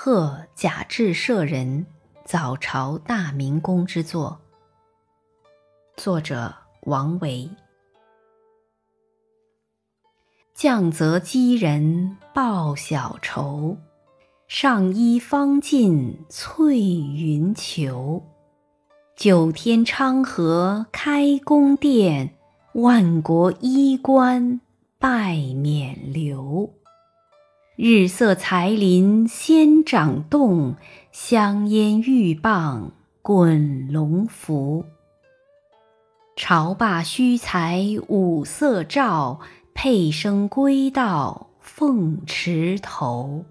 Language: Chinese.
贺贾至舍人，早朝大明宫之作。作者王维。降泽积人报小仇，上衣方尽翠云裘。九天昌河开宫殿，万国衣冠拜冕旒。日色才林仙掌动，香烟玉棒滚龙浮。朝罢须裁五色诏，佩声归到凤池头。